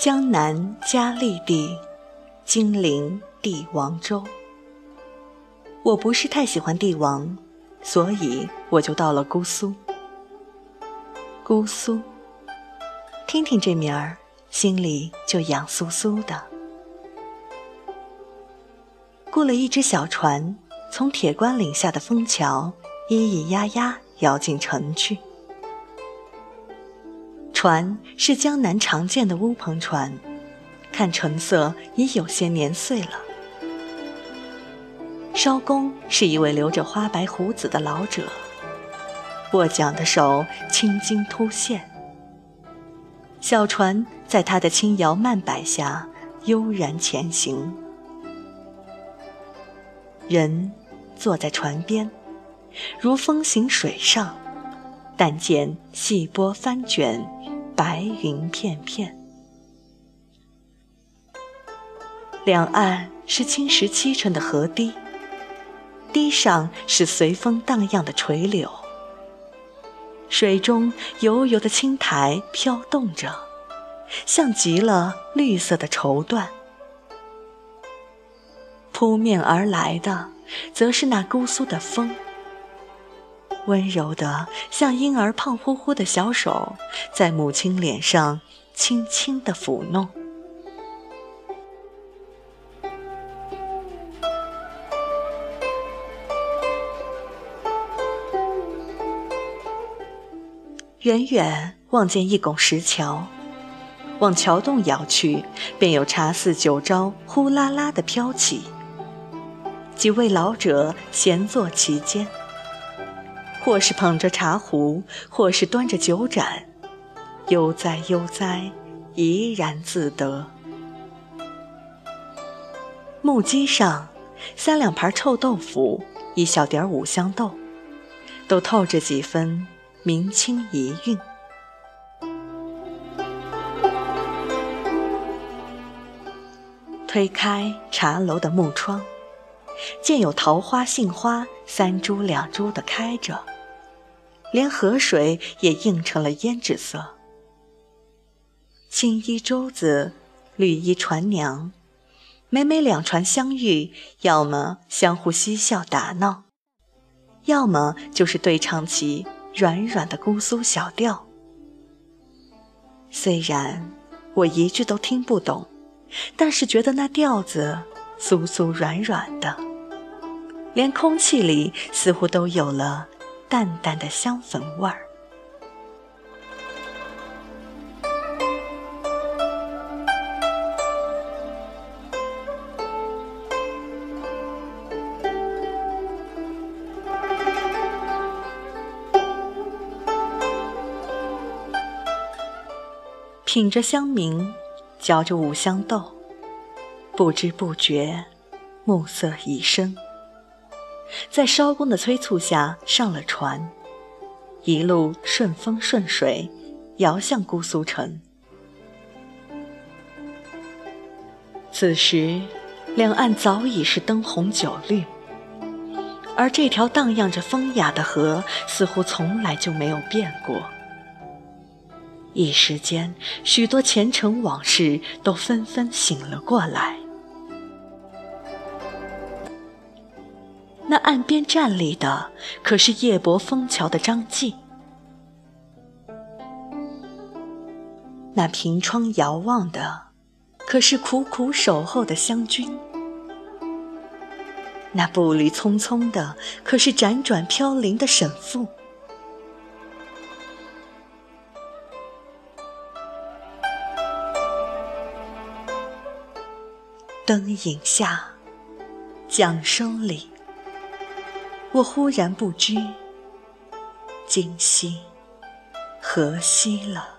江南嘉利地，金陵帝王州。我不是太喜欢帝王，所以我就到了姑苏。姑苏，听听这名儿，心里就痒酥酥的。雇了一只小船，从铁关岭下的枫桥，咿咿呀呀摇进城去。船是江南常见的乌篷船，看成色已有些年岁了。艄公是一位留着花白胡子的老者，握桨的手青筋突现。小船在他的轻摇慢摆下悠然前行，人坐在船边，如风行水上，但见细波翻卷。白云片片，两岸是青石砌成的河堤，堤上是随风荡漾的垂柳，水中油油的青苔飘动着，像极了绿色的绸缎。扑面而来的，则是那姑苏的风。温柔的，像婴儿胖乎乎的小手，在母亲脸上轻轻的抚弄。远远望见一拱石桥，往桥洞摇去，便有茶肆酒招呼啦啦的飘起，几位老者闲坐其间。或是捧着茶壶，或是端着酒盏，悠哉悠哉，怡然自得。木屐上，三两盘臭豆腐，一小碟五香豆，都透着几分明清遗韵。推开茶楼的木窗，见有桃花、杏花三株两株的开着。连河水也映成了胭脂色。青衣舟子，绿衣船娘，每每两船相遇，要么相互嬉笑打闹，要么就是对唱起软软的姑苏小调。虽然我一句都听不懂，但是觉得那调子酥酥软软的，连空气里似乎都有了。淡淡的香粉味儿。品着香茗，嚼着五香豆，不知不觉，暮色已深。在艄公的催促下，上了船，一路顺风顺水，摇向姑苏城。此时，两岸早已是灯红酒绿，而这条荡漾着风雅的河，似乎从来就没有变过。一时间，许多前尘往事都纷纷醒了过来。那岸边站立的，可是夜泊枫桥的张继；那凭窗遥望的，可是苦苦守候的湘君；那步履匆匆的，可是辗转飘零的沈复。灯影下，桨声里。我忽然不知今夕何夕了。